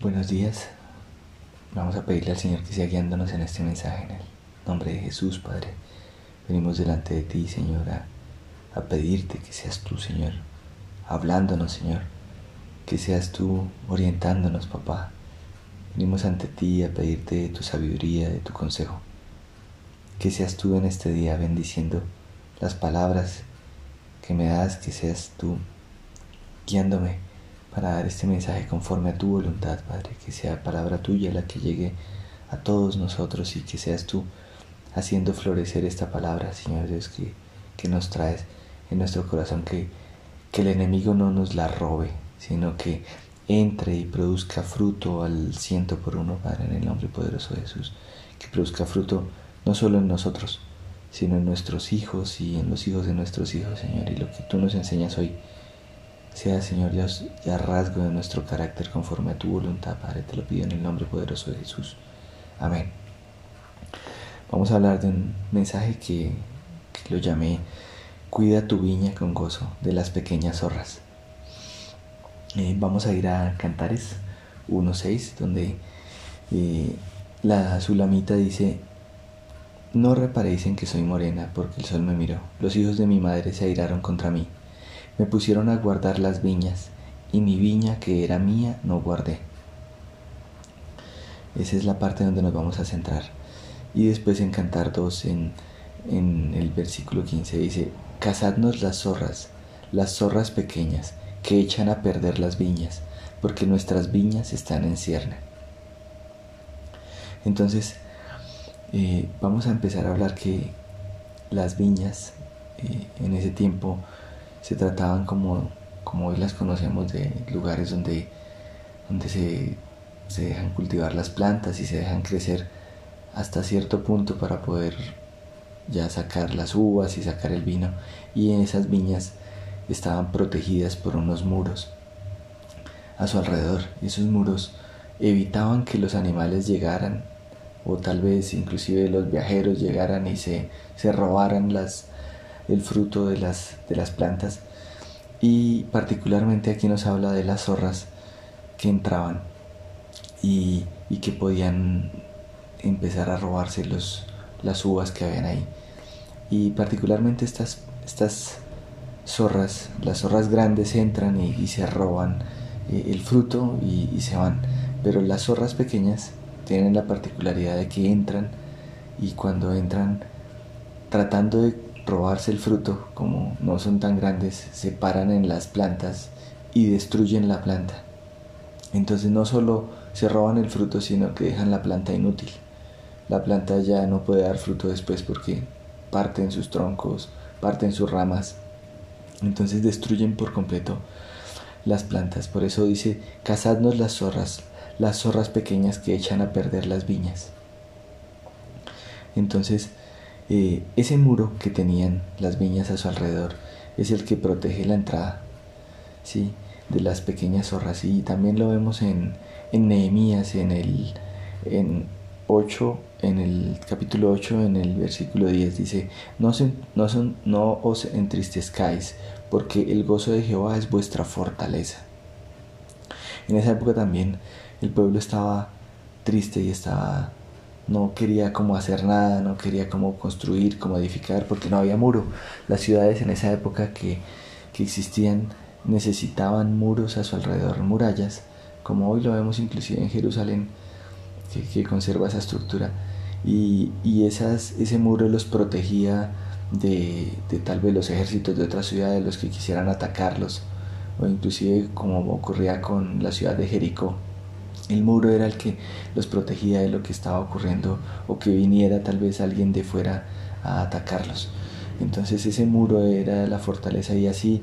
Buenos días. Vamos a pedirle al Señor que sea guiándonos en este mensaje en el nombre de Jesús, Padre. Venimos delante de ti, Señor, a, pedirte que seas tú, Señor, hablándonos, Señor. Que seas tú orientándonos, papá. Venimos ante ti a pedirte de tu sabiduría, de tu consejo. Que seas tú en este día bendiciendo las palabras que me das, que seas tú guiándome para dar este mensaje conforme a tu voluntad, Padre, que sea palabra tuya la que llegue a todos nosotros y que seas tú haciendo florecer esta palabra, Señor Dios, que, que nos traes en nuestro corazón, que, que el enemigo no nos la robe, sino que entre y produzca fruto al ciento por uno, Padre, en el nombre poderoso de Jesús, que produzca fruto no solo en nosotros, sino en nuestros hijos y en los hijos de nuestros hijos, Señor, y lo que tú nos enseñas hoy sea, Señor Dios, ya rasgo de nuestro carácter conforme a tu voluntad, Padre. Te lo pido en el nombre poderoso de Jesús. Amén. Vamos a hablar de un mensaje que, lo llamé Cuida tu viña con gozo de las pequeñas zorras. Eh, vamos a ir a Cantares 1.6, donde eh, la Sulamita dice, no reparéis en que soy morena, porque el sol me miró. Los hijos de mi madre se airaron contra mí. Me pusieron a guardar las viñas, y mi viña que era mía no guardé. Esa es la parte donde nos vamos a centrar. Y después en Cantar 2, en, el versículo 15, dice, Cazadnos las zorras, las zorras pequeñas, que echan a perder las viñas, porque nuestras viñas están en cierne. Entonces, eh, vamos a empezar a hablar que las viñas eh, en ese tiempo se trataban como, como hoy las conocemos de lugares donde, donde se, se dejan cultivar las plantas y se dejan crecer hasta cierto punto para poder ya sacar las uvas y sacar el vino. Y en esas viñas estaban protegidas por unos muros a su alrededor. Esos muros evitaban que los animales llegaran o tal vez inclusive los viajeros llegaran y se, se robaran las, el fruto de las, de las plantas. Y particularmente aquí nos habla de las zorras que entraban y, que podían empezar a robarse los, las uvas que habían ahí. Y particularmente estas, estas zorras, las zorras grandes entran y, se roban eh, el fruto y, y se van. Pero las zorras pequeñas tienen la particularidad de que entran y cuando entran tratando de robarse el fruto, como no son tan grandes, se paran en las plantas y destruyen la planta. Entonces no solo se roban el fruto, sino que dejan la planta inútil. La planta ya no puede dar fruto después porque parten sus troncos, parten sus ramas. Entonces destruyen por completo las plantas. Por eso dice, cazadnos las zorras, las zorras pequeñas que echan a perder las viñas. Entonces, eh, ese muro que tenían las viñas a su alrededor es el que protege la entrada ¿sí? de las pequeñas zorras. Y también lo vemos en, en Nehemías, en el en 8, en el capítulo 8, en el versículo 10, dice, no, no, no os entristezcáis, porque el gozo de Jehová es vuestra fortaleza. En esa época también el pueblo estaba triste y estaba no quería como hacer nada, no quería como construir, como edificar, porque no había muro. Las ciudades en esa época que, existían necesitaban muros a su alrededor, murallas, como hoy lo vemos inclusive en Jerusalén, que, conserva esa estructura. Y, esas, ese muro los protegía de, de, tal vez los ejércitos de otras ciudades, los que quisieran atacarlos, o inclusive como ocurría con la ciudad de Jericó, el muro era el que los protegía de lo que estaba ocurriendo o que viniera tal vez alguien de fuera a atacarlos. Entonces ese muro era la fortaleza y así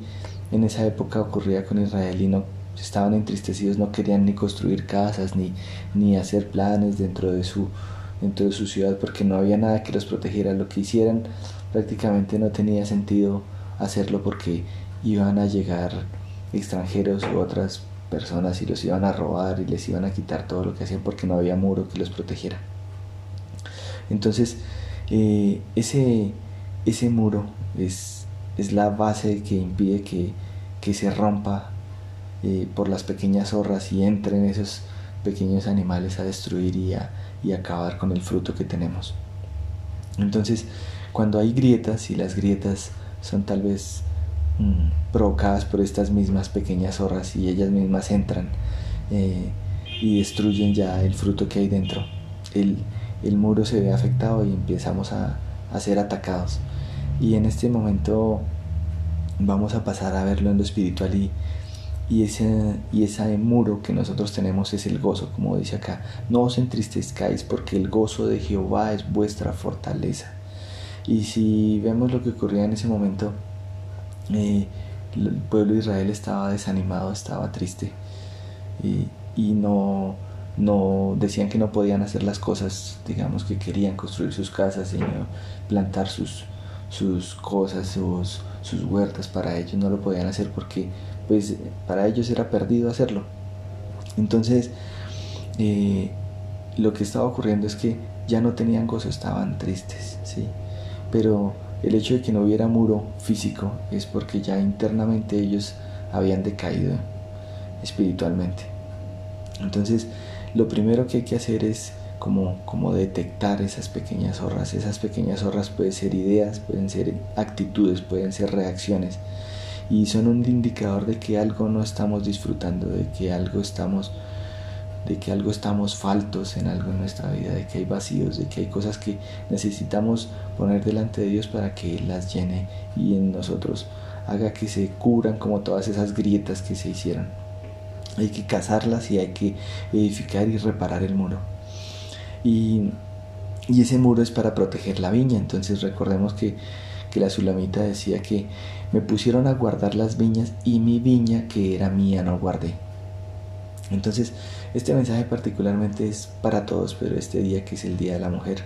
en esa época ocurría con Israel y no estaban entristecidos, no querían ni construir casas ni, ni hacer planes dentro de, su, dentro de su ciudad porque no había nada que los protegiera. Lo que hicieran prácticamente no tenía sentido hacerlo porque iban a llegar extranjeros u otras personas y los iban a robar y les iban a quitar todo lo que hacían porque no había muro que los protegiera. Entonces, eh, ese, ese muro es, es, la base que impide que, que se rompa eh, por las pequeñas zorras y entren esos pequeños animales a destruir y acabar con el fruto que tenemos. Entonces, cuando hay grietas y las grietas son tal vez mm, provocadas por estas mismas pequeñas zorras y ellas mismas entran eh, y destruyen ya el fruto que hay dentro, el, el muro se ve afectado y empezamos a, a ser atacados. Y en este momento vamos a pasar a verlo en lo espiritual y, y ese, y ese muro que nosotros tenemos es el gozo, como dice acá. No os entristezcáis porque el gozo de Jehová es vuestra fortaleza. Y si vemos lo que ocurría en ese momento, eh, el pueblo de Israel estaba desanimado, estaba triste y, y no, no decían que no podían hacer las cosas, digamos que querían construir sus casas y plantar sus, sus cosas, sus, sus huertas para ellos, no lo podían hacer porque pues para ellos era perdido hacerlo. Entonces, eh, lo que estaba ocurriendo es que ya no tenían gozo, estaban tristes, ¿sí? Pero el hecho de que no hubiera muro físico es porque ya internamente ellos habían decaído espiritualmente. Entonces, lo primero que hay que hacer es como, como detectar esas pequeñas zorras. Esas pequeñas zorras pueden ser ideas, pueden ser actitudes, pueden ser reacciones. Y son un indicador de que algo no estamos disfrutando, de que algo estamos de que algo estamos faltos en algo en nuestra vida, de que hay vacíos, de que hay cosas que necesitamos poner delante de Dios para que las llene y en nosotros haga que se cubran como todas esas grietas que se hicieron hay que cazarlas y hay que edificar y reparar el muro. Y, ese muro es para proteger la viña, entonces recordemos que, que la sulamita decía que me pusieron a guardar las viñas y mi viña que era mía no guardé. Entonces, este mensaje particularmente es para todos, pero este día que es el Día de la Mujer,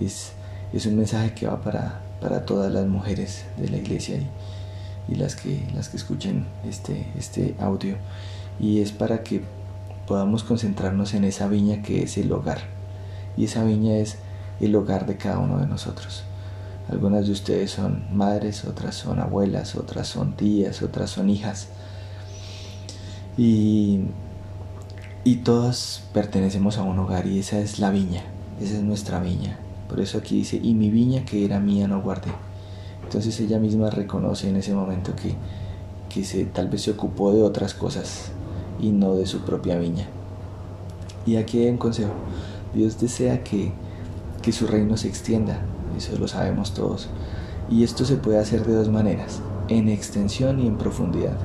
es, un mensaje que va para, todas las mujeres de la iglesia y, y, las, que, las que escuchen este, este audio y es para que podamos concentrarnos en esa viña que es el hogar. Y esa viña es el hogar de cada uno de nosotros. Algunas de ustedes son madres, otras son abuelas, otras son tías, otras son hijas. Y, y todas pertenecemos a un hogar y esa es la viña, esa es nuestra viña. Por eso aquí dice, y mi viña que era mía no guardé. Entonces ella misma reconoce en ese momento que, que se, tal vez se ocupó de otras cosas y no de su propia viña. Y aquí hay un consejo. Dios desea que, que su reino se extienda, eso lo sabemos todos. Y esto se puede hacer de dos maneras, en extensión y en profundidad.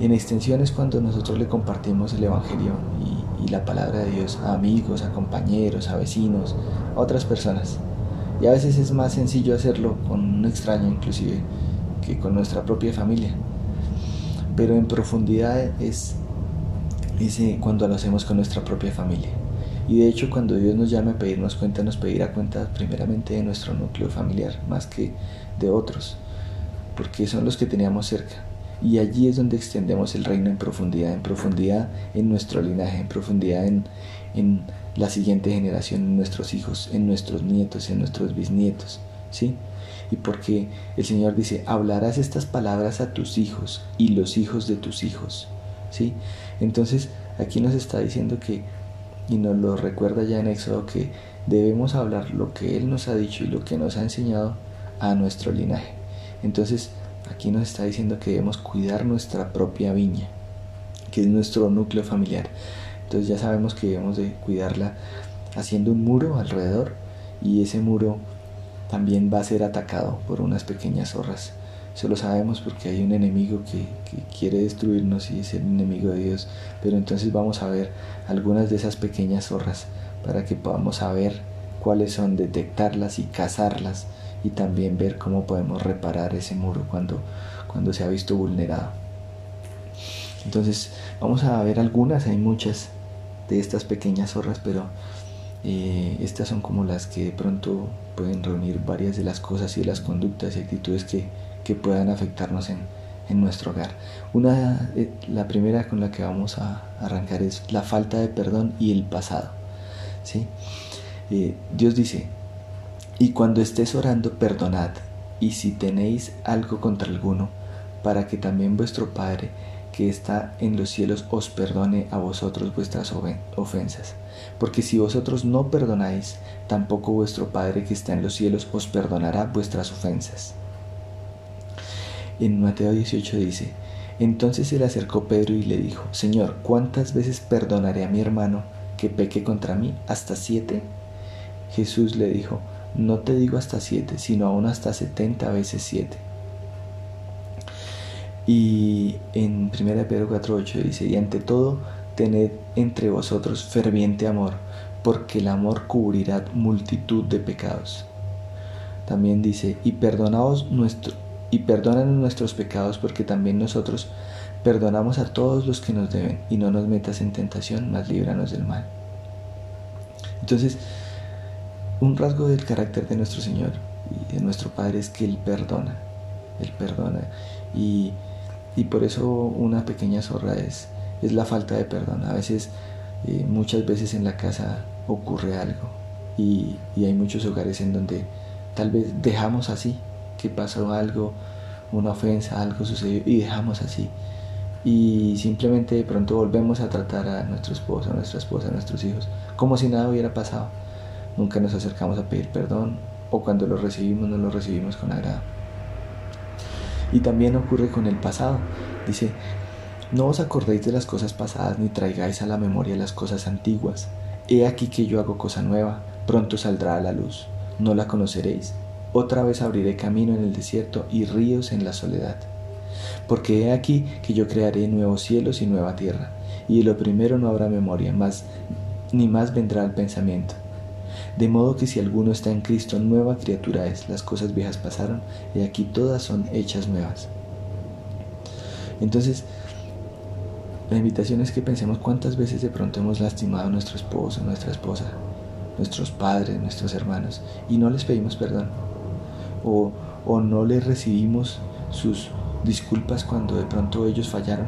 En extensión es cuando nosotros le compartimos el Evangelio y, y, la palabra de Dios a amigos, a compañeros, a vecinos, a otras personas. Y a veces es más sencillo hacerlo con un extraño inclusive que con nuestra propia familia pero en profundidad es, cuando lo hacemos con nuestra propia familia. Y de hecho cuando Dios nos llama a pedirnos cuenta, nos pedirá cuenta primeramente de nuestro núcleo familiar, más que de otros, porque son los que teníamos cerca. Y allí es donde extendemos el reino en profundidad, en profundidad en nuestro linaje, en profundidad en, en la siguiente generación, en nuestros hijos, en nuestros nietos, en nuestros bisnietos. ¿sí? y porque el Señor dice, hablarás estas palabras a tus hijos y los hijos de tus hijos. ¿Sí? Entonces, aquí nos está diciendo que, y nos lo recuerda ya en Éxodo, que debemos hablar lo que Él nos ha dicho y lo que nos ha enseñado a nuestro linaje. Entonces, aquí nos está diciendo que debemos cuidar nuestra propia viña, que es nuestro núcleo familiar. Entonces ya sabemos que debemos de cuidarla haciendo un muro alrededor y ese muro también va a ser atacado por unas pequeñas zorras. Eso lo sabemos porque hay un enemigo que, quiere destruirnos y es el enemigo de Dios. Pero entonces vamos a ver algunas de esas pequeñas zorras para que podamos saber cuáles son, detectarlas y cazarlas y también ver cómo podemos reparar ese muro cuando, cuando se ha visto vulnerado. Entonces vamos a ver algunas, hay muchas de estas pequeñas zorras, pero eh, estas son como las que de pronto pueden reunir varias de las cosas y de las conductas y actitudes que, que puedan afectarnos en, en, nuestro hogar. Una, eh, la primera con la que vamos a arrancar es la falta de perdón y el pasado. ¿sí? Eh, Dios dice, y cuando estés orando, perdonad, y si tenéis algo contra alguno, para que también vuestro Padre, que está en los cielos os perdone a vosotros vuestras ofensas. Porque si vosotros no perdonáis, tampoco vuestro Padre que está en los cielos os perdonará vuestras ofensas. En Mateo 18 dice, entonces se le acercó Pedro y le dijo, Señor, ¿cuántas veces perdonaré a mi hermano que peque contra mí? ¿Hasta siete? Jesús le dijo, no te digo hasta siete, sino aún hasta setenta veces siete. Y en 1 Pedro 4.8 dice, y ante todo, tened entre vosotros ferviente amor, porque el amor cubrirá multitud de pecados. También dice, y perdonaos nuestro, y perdónanos nuestros pecados, porque también nosotros perdonamos a todos los que nos deben, y no nos metas en tentación, mas líbranos del mal. Entonces, un rasgo del carácter de nuestro Señor y de nuestro Padre es que Él perdona, Él perdona. Y, por eso una pequeña zorra es, es la falta de perdón. A veces, eh, muchas veces en la casa ocurre algo y, y hay muchos hogares en donde tal vez dejamos así, que pasó algo, una ofensa, algo sucedió y dejamos así. Y simplemente de pronto volvemos a tratar a nuestro esposo, a nuestra esposa, a nuestros hijos, como si nada hubiera pasado nunca nos acercamos a pedir perdón o cuando lo recibimos no lo recibimos con agrado. Y también ocurre con el pasado. Dice, no os acordéis de las cosas pasadas ni traigáis a la memoria las cosas antiguas. He aquí que yo hago cosa nueva, pronto saldrá a la luz. No la conoceréis. Otra vez abriré camino en el desierto y ríos en la soledad. Porque he aquí que yo crearé nuevos cielos y nueva tierra, y de lo primero no habrá memoria, más ni más vendrá el pensamiento de modo que si alguno está en Cristo, nueva criatura es, las cosas viejas pasaron y aquí todas son hechas nuevas. Entonces, la invitación es que pensemos cuántas veces de pronto hemos lastimado a nuestro esposo, nuestra esposa, nuestros padres, nuestros hermanos, y no les pedimos perdón. O, o no les recibimos sus disculpas cuando de pronto ellos fallaron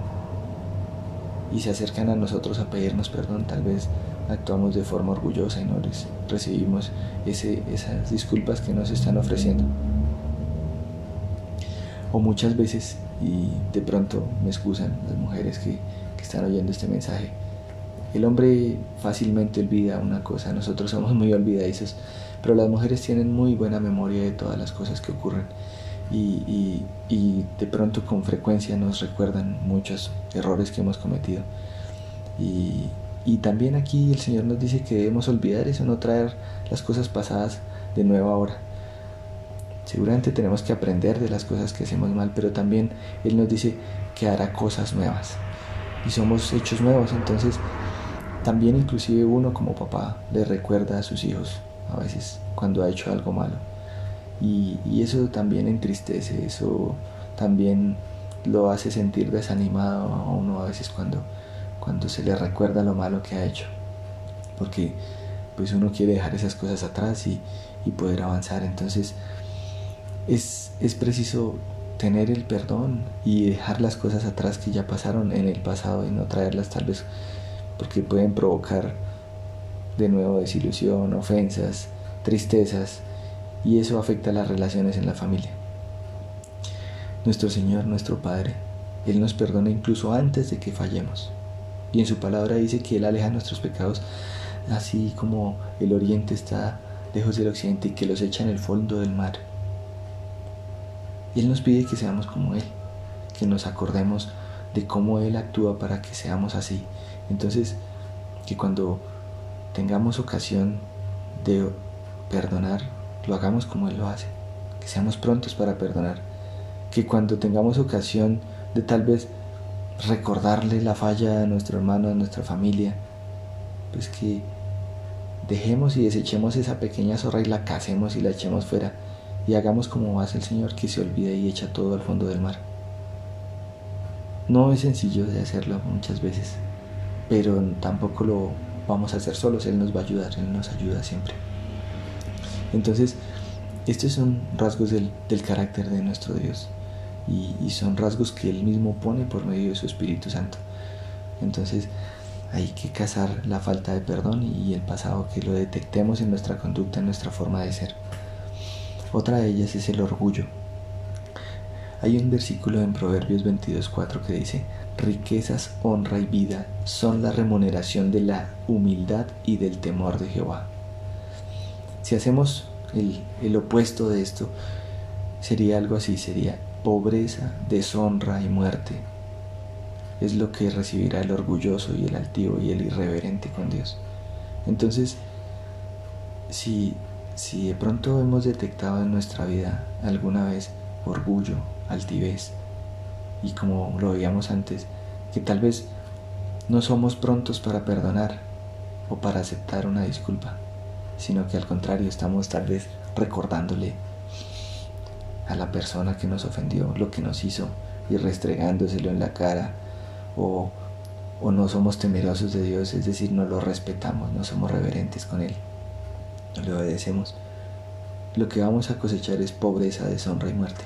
y se acercan a nosotros a pedirnos perdón, tal vez actuamos de forma orgullosa y no les recibimos esas disculpas que nos están ofreciendo. O muchas veces, y de pronto me excusan las mujeres que, que están oyendo este mensaje, el hombre fácilmente olvida una cosa, nosotros somos muy olvidadizos, pero las mujeres tienen muy buena memoria de todas las cosas que ocurren y, y, y, de pronto con frecuencia nos recuerdan muchos errores que hemos cometido. Y, y también aquí el Señor nos dice que debemos olvidar eso, no traer las cosas pasadas de nuevo ahora. Seguramente tenemos que aprender de las cosas que hacemos mal, pero también Él nos dice que hará cosas nuevas. Y somos hechos nuevos, entonces también inclusive uno como papá le recuerda a sus hijos a veces cuando ha hecho algo malo. Y, y eso también entristece, eso también lo hace sentir desanimado a uno a veces cuando cuando se le recuerda lo malo que ha hecho. Porque pues uno quiere dejar esas cosas atrás y, poder avanzar. Entonces es, es preciso tener el perdón y dejar las cosas atrás que ya pasaron en el pasado y no traerlas tal vez porque pueden provocar de nuevo desilusión, ofensas, tristezas y eso afecta las relaciones en la familia. Nuestro Señor, nuestro Padre, Él nos perdona incluso antes de que fallemos. Y en su palabra dice que Él aleja nuestros pecados, así como el oriente está lejos del occidente y que los echa en el fondo del mar. Y Él nos pide que seamos como Él, que nos acordemos de cómo Él actúa para que seamos así. Entonces, que cuando tengamos ocasión de perdonar, lo hagamos como Él lo hace, que seamos prontos para perdonar, que cuando tengamos ocasión de tal vez recordarle la falla a nuestro hermano, a nuestra familia, pues que dejemos y desechemos esa pequeña zorra y la casemos y la echemos fuera y hagamos como hace el Señor que se olvida y echa todo al fondo del mar. No es sencillo de hacerlo muchas veces, pero tampoco lo vamos a hacer solos, Él nos va a ayudar, Él nos ayuda siempre. Entonces, estos son rasgos del, del carácter de nuestro Dios y, son rasgos que Él mismo pone por medio de su Espíritu Santo. Entonces hay que cazar la falta de perdón y el pasado, que lo detectemos en nuestra conducta, en nuestra forma de ser. Otra de ellas es el orgullo. Hay un versículo en Proverbios 22.4 que dice, riquezas, honra y vida son la remuneración de la humildad y del temor de Jehová. Si hacemos el, el opuesto de esto, sería algo así, sería pobreza, deshonra y muerte. Es lo que recibirá el orgulloso y el altivo y el irreverente con Dios. Entonces, si, si de pronto hemos detectado en nuestra vida alguna vez orgullo, altivez, y como lo veíamos antes, que tal vez no somos prontos para perdonar o para aceptar una disculpa, sino que al contrario estamos tal vez recordándole a la persona que nos ofendió lo que nos hizo y restregándoselo en la cara o, o no somos temerosos de Dios, es decir, no lo respetamos, no somos reverentes con Él, no le obedecemos. Lo que vamos a cosechar es pobreza, deshonra y muerte.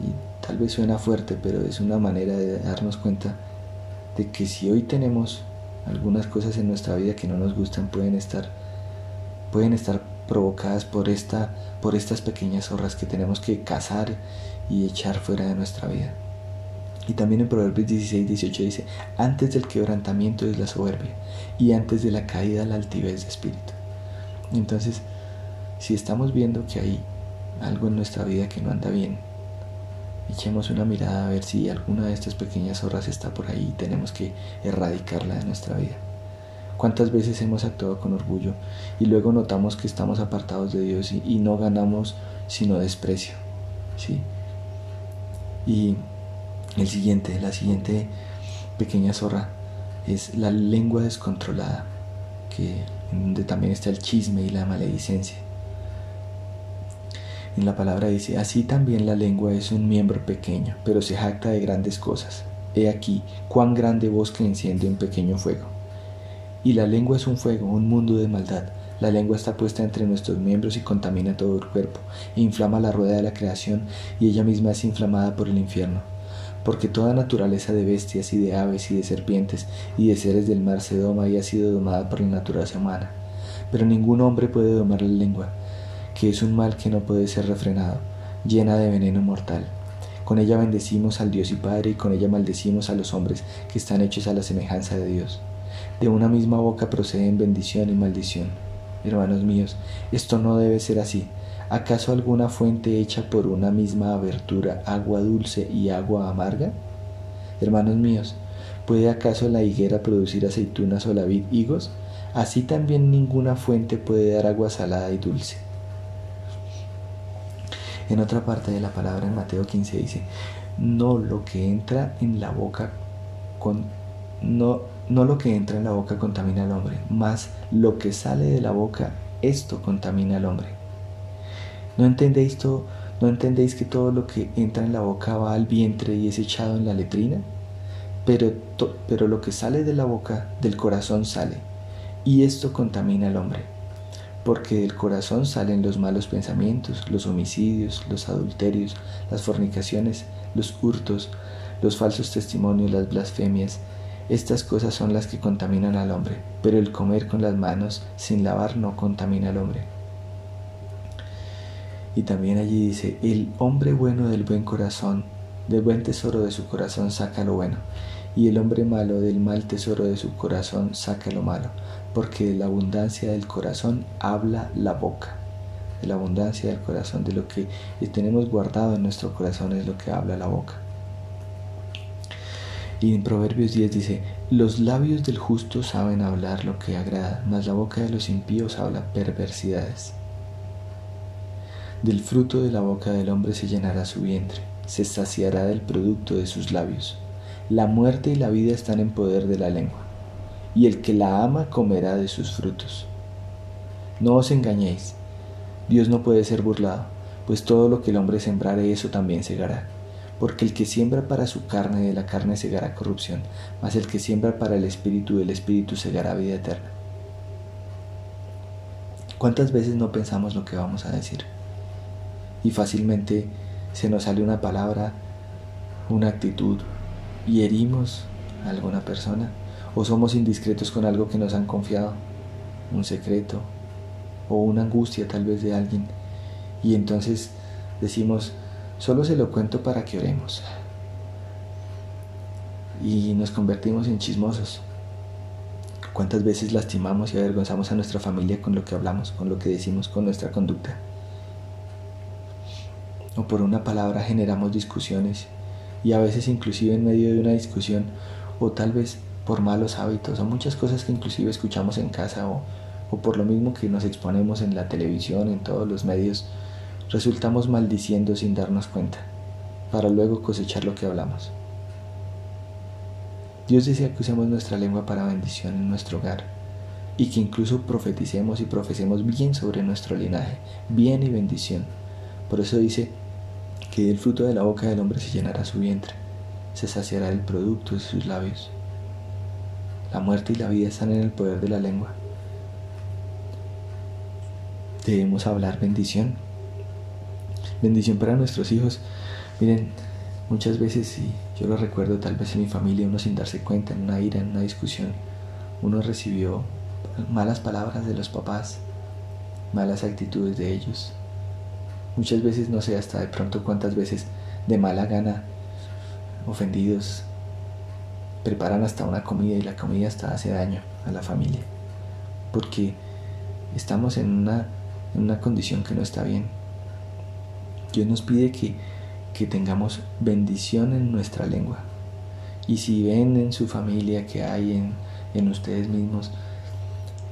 Y tal vez suena fuerte, pero es una manera de darnos cuenta de que si hoy tenemos algunas cosas en nuestra vida que no nos gustan, pueden estar, pueden estar provocadas por, esta, por estas pequeñas zorras que tenemos que cazar y echar fuera de nuestra vida. Y también en Proverbios 16, 18 dice, antes del quebrantamiento es la soberbia y antes de la caída la altivez de espíritu. Entonces, si estamos viendo que hay algo en nuestra vida que no anda bien, echemos una mirada a ver si alguna de estas pequeñas zorras está por ahí y tenemos que erradicarla de nuestra vida. ¿Cuántas veces hemos actuado con orgullo y luego notamos que estamos apartados de Dios y, no ganamos sino desprecio? ¿sí? Y el siguiente, la siguiente pequeña zorra es la lengua descontrolada, que donde también está el chisme y la maledicencia. En la palabra dice, así también la lengua es un miembro pequeño, pero se jacta de grandes cosas. He aquí, cuán grande bosque enciende un pequeño fuego. Y la lengua es un fuego, un mundo de maldad. La lengua está puesta entre nuestros miembros y contamina todo el cuerpo, e inflama la rueda de la creación, y ella misma es inflamada por el infierno. Porque toda naturaleza de bestias y de aves y de serpientes y de seres del mar se doma y ha sido domada por la naturaleza humana. Pero ningún hombre puede domar la lengua, que es un mal que no puede ser refrenado, llena de veneno mortal. Con ella bendecimos al Dios y Padre y con ella maldecimos a los hombres que están hechos a la semejanza de Dios. De una misma boca proceden bendición y maldición. Hermanos míos, esto no debe ser así. ¿Acaso alguna fuente hecha por una misma abertura agua dulce y agua amarga? Hermanos míos, ¿puede acaso la higuera producir aceitunas o la vid higos? Así también ninguna fuente puede dar agua salada y dulce. En otra parte de la palabra en Mateo 15 dice, no lo que entra en la boca con, no, no lo que entra en la boca contamina al hombre, más lo que sale de la boca, esto contamina al hombre. ¿No entendéis, todo, ¿No entendéis que todo lo que entra en la boca va al vientre y es echado en la letrina? Pero, pero lo que sale de la boca, del corazón sale, y esto contamina al hombre porque del corazón salen los malos pensamientos, los homicidios, los adulterios, las fornicaciones, los hurtos, los falsos testimonios, las blasfemias. Estas cosas son las que contaminan al hombre, pero el comer con las manos sin lavar no contamina al hombre. Y también allí dice, el hombre bueno del buen corazón, del buen tesoro de su corazón saca lo bueno, y el hombre malo del mal tesoro de su corazón saca lo malo porque de la abundancia del corazón habla la boca. De la abundancia del corazón, de lo que tenemos guardado en nuestro corazón es lo que habla la boca. Y en Proverbios 10 dice, los labios del justo saben hablar lo que agrada, mas la boca de los impíos habla perversidades. Del fruto de la boca del hombre se llenará su vientre, se saciará del producto de sus labios. La muerte y la vida están en poder de la lengua y el que la ama comerá de sus frutos. No os engañéis, Dios no puede ser burlado, pues todo lo que el hombre sembrare eso también segará. Porque el que siembra para su carne de la carne segará corrupción, mas el que siembra para el espíritu del espíritu segará vida eterna. ¿Cuántas veces no pensamos lo que vamos a decir? Y fácilmente se nos sale una palabra, una actitud y herimos a alguna persona o somos indiscretos con algo que nos han confiado, un secreto o una angustia tal vez de alguien. Y entonces decimos, solo se lo cuento para que oremos. y nos convertimos en chismosos. ¿Cuántas veces lastimamos y avergonzamos a nuestra familia con lo que hablamos, con lo que decimos, con nuestra conducta? O por una palabra generamos discusiones y a veces inclusive en medio de una discusión o tal vez por malos hábitos o muchas cosas que inclusive escuchamos en casa o, o por lo mismo que nos exponemos en la televisión, en todos los medios, resultamos maldiciendo sin darnos cuenta, para luego cosechar lo que hablamos. Dios desea que usemos nuestra lengua para bendición en nuestro hogar y que incluso profeticemos y profesemos bien sobre nuestro linaje, bien y bendición. Por eso dice que del fruto de la boca del hombre se llenará su vientre, se saciará el producto de sus labios. La muerte y la vida están en el poder de la lengua. Debemos hablar bendición. Bendición para nuestros hijos. Miren, muchas veces, y yo lo recuerdo tal vez en mi familia, uno sin darse cuenta, en una ira, en una discusión, uno recibió malas palabras de los papás, malas actitudes de ellos. Muchas veces, no sé hasta de pronto cuántas veces de mala gana, ofendidos, preparan hasta una comida y la comida hasta hace daño a la familia. Porque estamos en una, en una condición que no está bien. Dios nos pide que, que tengamos bendición en nuestra lengua. Y si ven en su familia que hay en, en ustedes mismos,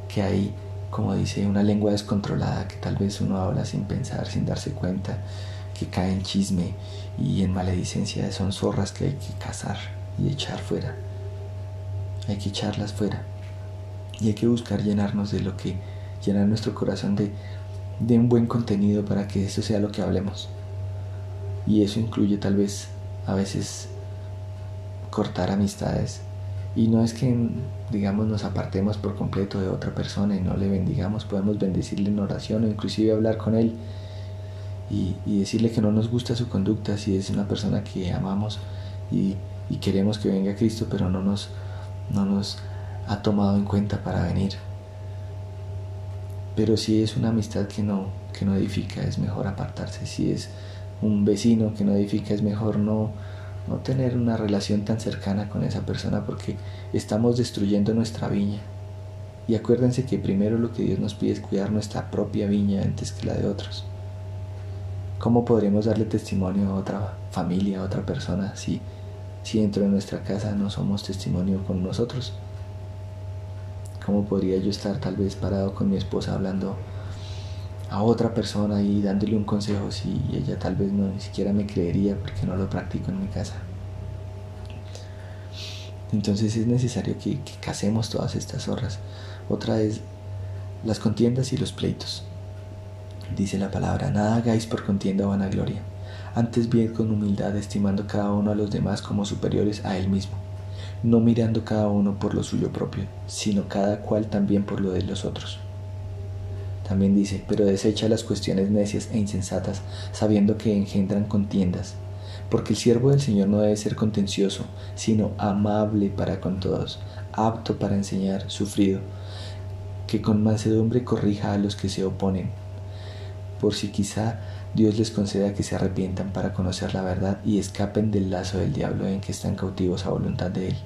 que hay, como dice, una lengua descontrolada, que tal vez uno habla sin pensar, sin darse cuenta, que cae en chisme y en maledicencia, son zorras que hay que cazar y echar fuera. Hay que echarlas fuera. Y hay que buscar llenarnos de lo que, llenar nuestro corazón de, de un buen contenido para que eso sea lo que hablemos. Y eso incluye tal vez a veces cortar amistades. Y no es que, digamos, nos apartemos por completo de otra persona y no le bendigamos, podemos bendecirle en oración o inclusive hablar con él y, decirle que no nos gusta su conducta si es una persona que amamos y, y queremos que venga Cristo, pero no nos, no nos ha tomado en cuenta para venir. Pero si es una amistad que no, que no edifica, es mejor apartarse. Si es un vecino que no edifica, es mejor no, no tener una relación tan cercana con esa persona porque estamos destruyendo nuestra viña. Y acuérdense que primero lo que Dios nos pide es cuidar nuestra propia viña antes que la de otros. ¿Cómo podremos darle testimonio a otra familia, a otra persona, si si dentro de nuestra casa no somos testimonio con nosotros? ¿Cómo podría yo estar tal vez parado con mi esposa hablando a otra persona y dándole un consejo si ella tal vez no ni siquiera me creería porque no lo practico en mi casa? Entonces es necesario que, que casemos todas estas horas. Otra es las contiendas y los pleitos. Dice la palabra, nada hagáis por contienda o vanagloria antes bien con humildad estimando cada uno a los demás como superiores a él mismo, no mirando cada uno por lo suyo propio, sino cada cual también por lo de los otros. También dice, pero desecha las cuestiones necias e insensatas, sabiendo que engendran contiendas, porque el siervo del Señor no debe ser contencioso, sino amable para con todos, apto para enseñar, sufrido, que con mansedumbre corrija a los que se oponen, por si quizá Dios les conceda que se arrepientan para conocer la verdad y escapen del lazo del diablo en que están cautivos a voluntad de Él.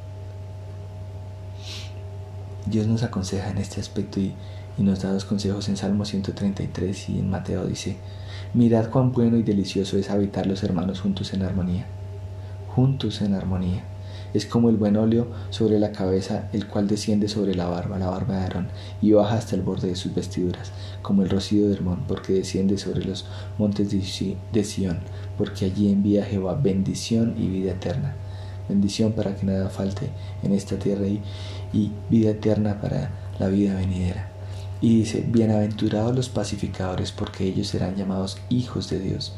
Dios nos aconseja en este aspecto y, nos da dos consejos en Salmo 133 y en Mateo dice, mirad cuán bueno y delicioso es habitar los hermanos juntos en armonía, juntos en armonía es como el buen óleo sobre la cabeza, el cual desciende sobre la barba, la barba de Aarón, y baja hasta el borde de sus vestiduras, como el rocío de Hermón, porque desciende sobre los montes de Sión, porque allí envía Jehová bendición y vida eterna. Bendición para que nada falte en esta tierra y, y vida eterna para la vida venidera. Y dice, bienaventurados los pacificadores, porque ellos serán llamados hijos de Dios.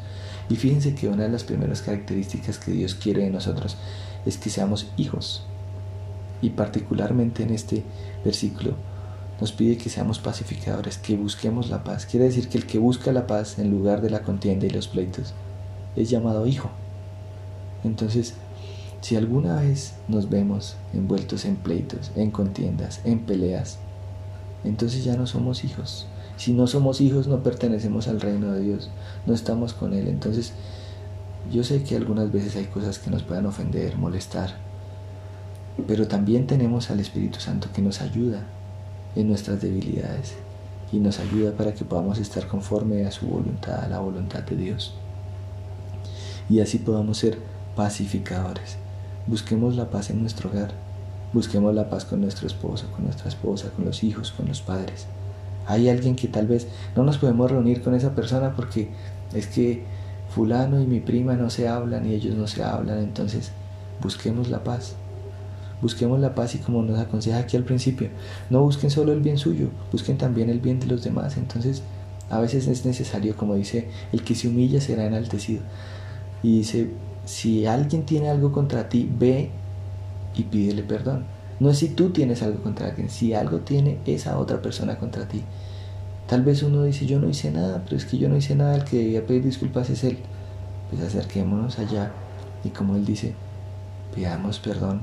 Y fíjense que una de las primeras características que Dios quiere de nosotros es que seamos hijos. Y particularmente en este versículo nos pide que seamos pacificadores, que busquemos la paz. Quiere decir que el que busca la paz en lugar de la contienda y los pleitos es llamado hijo. Entonces, si alguna vez nos vemos envueltos en pleitos, en contiendas, en peleas, entonces ya no somos hijos. Si no somos hijos no pertenecemos al reino de Dios, no estamos con Él. Entonces yo sé que algunas veces hay cosas que nos puedan ofender, molestar, Pero también tenemos al Espíritu Santo que nos ayuda en nuestras debilidades y nos ayuda para que podamos estar conforme a su voluntad, a la voluntad de Dios. Y así podamos ser pacificadores. Busquemos la paz en nuestro hogar. Busquemos la paz con nuestro esposo, con nuestra esposa, con los hijos, con los padres. Hay alguien que tal vez no nos podemos reunir con esa persona porque es que fulano y mi prima no se hablan y ellos no se hablan. Entonces busquemos la paz. Busquemos la paz y como nos aconseja aquí al principio, no busquen solo el bien suyo, busquen también el bien de los demás. Entonces, a veces es necesario, como dice, el que se humilla será enaltecido. Y dice, si alguien tiene algo contra ti, ve y pídele perdón. No es si tú tienes algo contra alguien, si algo tiene esa otra persona contra ti. Tal vez uno dice, yo no hice nada, pero es que yo no hice nada, el que debía pedir disculpas es él. Pues acerquémonos allá y como él dice, pidamos perdón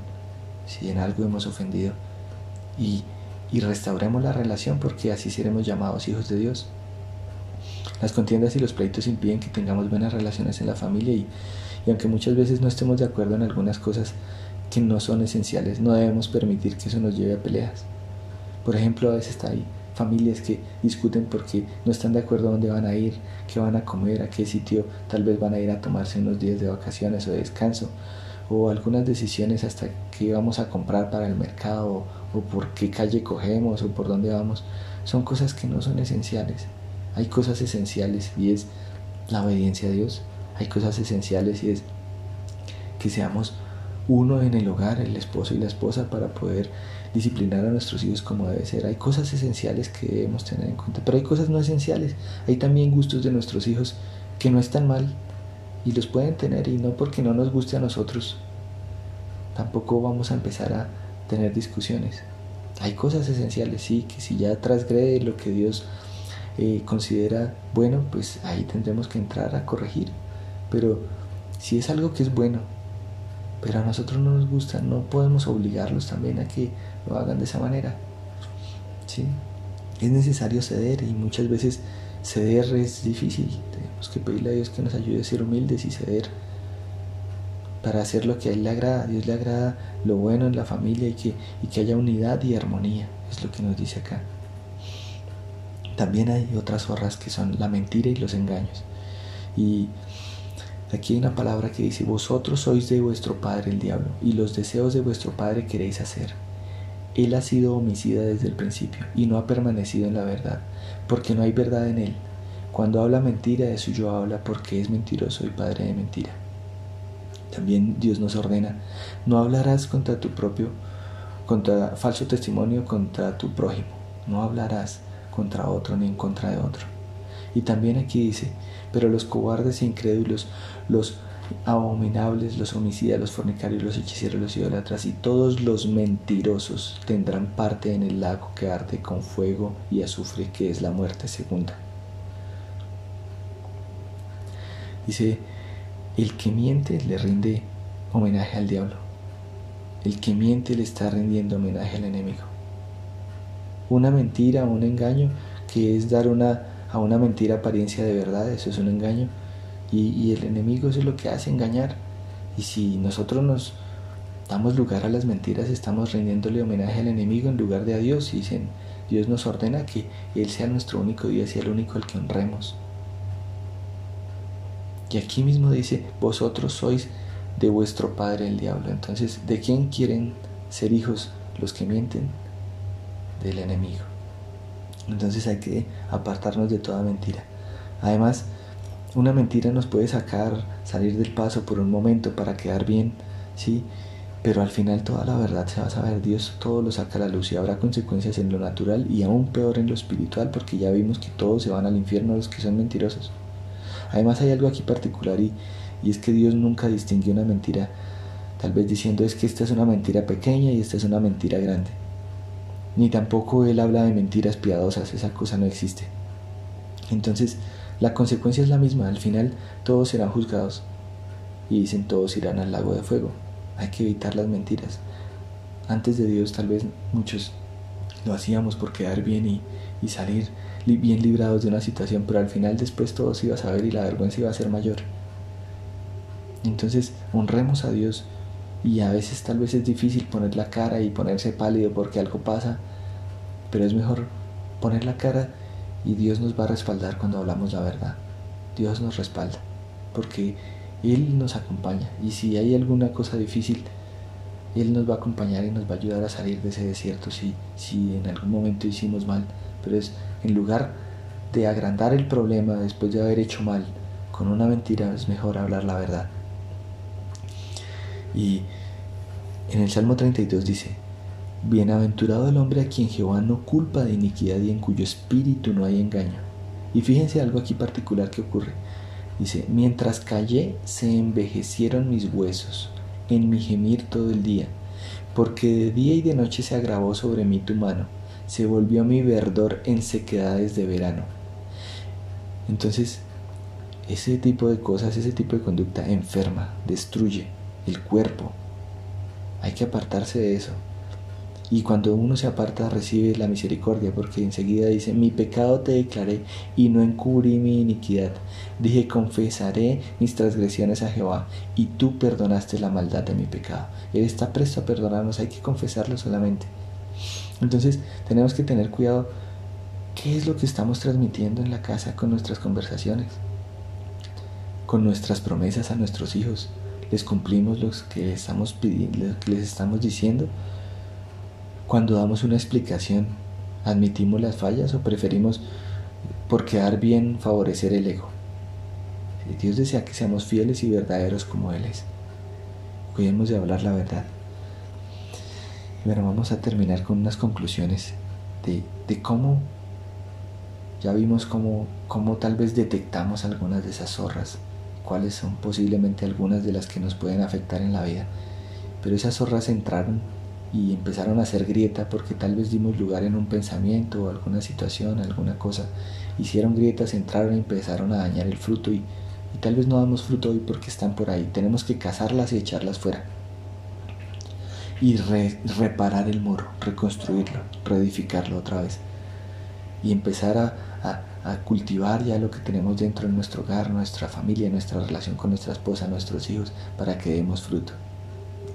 si en algo hemos ofendido y, restauremos la relación porque así seremos llamados hijos de Dios. Las contiendas y los pleitos impiden que tengamos buenas relaciones en la familia y, y aunque muchas veces no estemos de acuerdo en algunas cosas que no son esenciales, no debemos permitir que eso nos lleve a peleas. Por ejemplo, a veces está ahí familias que discuten porque no están de acuerdo a dónde van a ir, qué van a comer, a qué sitio tal vez van a ir a tomarse unos días de vacaciones o de descanso o algunas decisiones hasta qué vamos a comprar para el mercado o, por qué calle cogemos o por dónde vamos, son cosas que no son esenciales. Hay cosas esenciales y es la obediencia a Dios. Hay cosas esenciales y es que seamos uno en el hogar, el esposo y la esposa, para poder disciplinar a nuestros hijos como debe ser. Hay cosas esenciales que debemos tener en cuenta, pero hay cosas no esenciales. Hay también gustos de nuestros hijos que no están mal y los pueden tener y no porque no nos guste a nosotros, tampoco vamos a empezar a tener discusiones. Hay cosas esenciales, sí, que si ya trasgrede lo que Dios eh, considera bueno, pues ahí tendremos que entrar a corregir. Pero si es algo que es bueno, pero a nosotros no nos gusta, no podemos obligarlos también a que lo hagan de esa manera. ¿sí? Es necesario ceder y muchas veces ceder es difícil. Tenemos que pedirle a Dios que nos ayude a ser humildes y ceder para hacer lo que a Él le agrada. Dios le agrada lo bueno en la familia y que, y que haya unidad y armonía. Es lo que nos dice acá. También hay otras zorras que son la mentira y los engaños. Y aquí hay una palabra que dice, vosotros sois de vuestro padre el diablo, y los deseos de vuestro padre queréis hacer. Él ha sido homicida desde el principio y no ha permanecido en la verdad, porque no hay verdad en él. Cuando habla mentira, de suyo habla porque es mentiroso y padre de mentira. También Dios nos ordena, no hablarás contra tu propio, contra falso testimonio contra tu prójimo, no hablarás contra otro ni en contra de otro. Y también aquí dice, pero los cobardes e incrédulos, los abominables, los homicidas, los fornicarios, los hechiceros, los idolatras y todos los mentirosos tendrán parte en el lago que arde con fuego y azufre, que es la muerte segunda. Dice, el que miente le rinde homenaje al diablo. El que miente le está rindiendo homenaje al enemigo. Una mentira, un engaño, que es dar una, a una mentira apariencia de verdad, eso es un engaño y, el enemigo eso es lo que hace, engañar. Y si nosotros nos damos lugar a las mentiras, estamos rindiéndole homenaje al enemigo en lugar de a Dios. Y dicen, Dios nos ordena que Él sea nuestro único Dios y el único al que honremos. Y aquí mismo dice, vosotros sois de vuestro padre el diablo. Entonces, ¿de quién quieren ser hijos los que mienten? Del enemigo. Entonces hay que apartarnos de toda mentira. Además, una mentira nos puede sacar, salir del paso por un momento para quedar bien, ¿sí? Pero al final toda la verdad se va a saber, Dios todo lo saca a la luz y habrá consecuencias en lo natural y aún peor en lo espiritual porque ya vimos que todos se van al infierno los que son mentirosos. Además hay algo aquí particular y, y es que Dios nunca distingue una mentira, tal vez diciendo es que esta es una mentira pequeña y esta es una mentira grande. Ni tampoco Él habla de mentiras piadosas, esa cosa no existe. Entonces, la consecuencia es la misma, al final todos serán juzgados y dicen todos irán al lago de fuego. Hay que evitar las mentiras. Antes de Dios tal vez muchos lo hacíamos por quedar bien y, y salir bien librados de una situación, pero al final después todos iba a saber y la vergüenza iba a ser mayor. Entonces honremos a Dios Y a veces tal vez es difícil poner la cara y ponerse pálido porque algo pasa, pero es mejor poner la cara y Dios nos va a respaldar cuando hablamos la verdad. Dios nos respalda porque Él nos acompaña y si hay alguna cosa difícil, Él nos va a acompañar y nos va a ayudar a salir de ese desierto si, si en algún momento hicimos mal. Pero es en lugar de agrandar el problema después de haber hecho mal con una mentira, es mejor hablar la verdad. Y en el Salmo 32 dice, Bienaventurado el hombre a quien Jehová no culpa de iniquidad y en cuyo espíritu no hay engaño. Y fíjense algo aquí particular que ocurre. Dice, mientras callé se envejecieron mis huesos en mi gemir todo el día, porque de día y de noche se agravó sobre mí tu mano, se volvió mi verdor en sequedades de verano. Entonces, ese tipo de cosas, ese tipo de conducta enferma, destruye el cuerpo. Hay que apartarse de eso. Y cuando uno se aparta recibe la misericordia, porque enseguida dice, mi pecado te declaré y no encubrí mi iniquidad. Dije, confesaré mis transgresiones a Jehová y tú perdonaste la maldad de mi pecado. Él está presto a perdonarnos, hay que confesarlo solamente. Entonces tenemos que tener cuidado qué es lo que estamos transmitiendo en la casa con nuestras conversaciones, con nuestras promesas a nuestros hijos. ¿Les cumplimos los que estamos pidiendo, les estamos diciendo? Cuando damos una explicación, ¿admitimos las fallas o preferimos por quedar bien favorecer el ego? Dios desea que seamos fieles y verdaderos como Él es. Cuidemos de hablar la verdad. Bueno, vamos a terminar con unas conclusiones de, de cómo, ya vimos cómo, cómo tal vez detectamos algunas de esas zorras, cuáles son posiblemente algunas de las que nos pueden afectar en la vida. Pero esas zorras entraron y empezaron a hacer grieta porque tal vez dimos lugar en un pensamiento o alguna situación, alguna cosa. Hicieron grietas, entraron y empezaron a dañar el fruto y, tal vez no damos fruto hoy porque están por ahí. Tenemos que cazarlas y echarlas fuera. Y reparar el muro, reconstruirlo, reedificarlo otra vez. Y empezar a, a cultivar ya lo que tenemos dentro de nuestro hogar, nuestra familia, nuestra relación con nuestra esposa, nuestros hijos, para que demos fruto.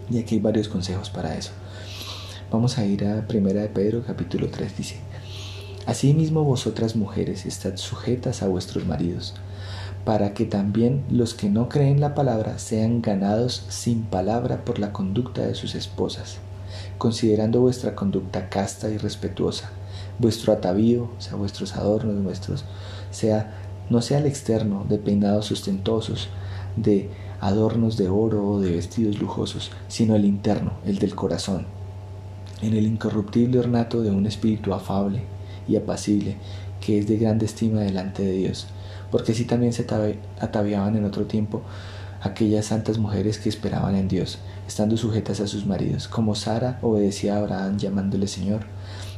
Y aquí hay varios consejos para eso. Vamos a ir a Primera de Pedro capítulo 3 dice, Asimismo vosotras mujeres estad sujetas a vuestros maridos, para que también los que no creen la palabra sean ganados sin palabra por la conducta de sus esposas, considerando vuestra conducta casta y respetuosa, vuestro atavío, o sea, vuestros adornos, vuestros, sea, no sea el externo de peinados sustentosos, de adornos de oro o de vestidos lujosos, sino el interno, el del corazón en el incorruptible ornato de un espíritu afable y apacible, que es de grande estima delante de Dios, porque así también se ataviaban en otro tiempo aquellas santas mujeres que esperaban en Dios, estando sujetas a sus maridos, como Sara obedecía a Abraham llamándole Señor,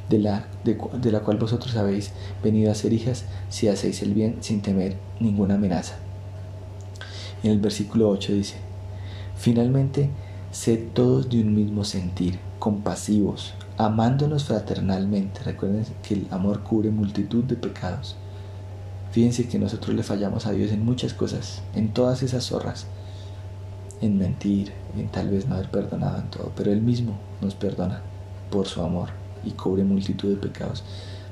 de la, de la cual vosotros habéis venido a ser hijas si hacéis el bien sin temer ninguna amenaza. En el versículo 8 dice, Finalmente, sed todos de un mismo sentir compasivos, amándonos fraternalmente. Recuerden que el amor cubre multitud de pecados. Fíjense que nosotros le fallamos a Dios en muchas cosas, en todas esas zorras, en mentir, en tal vez no haber perdonado en todo, pero Él mismo nos perdona por su amor y cubre multitud de pecados.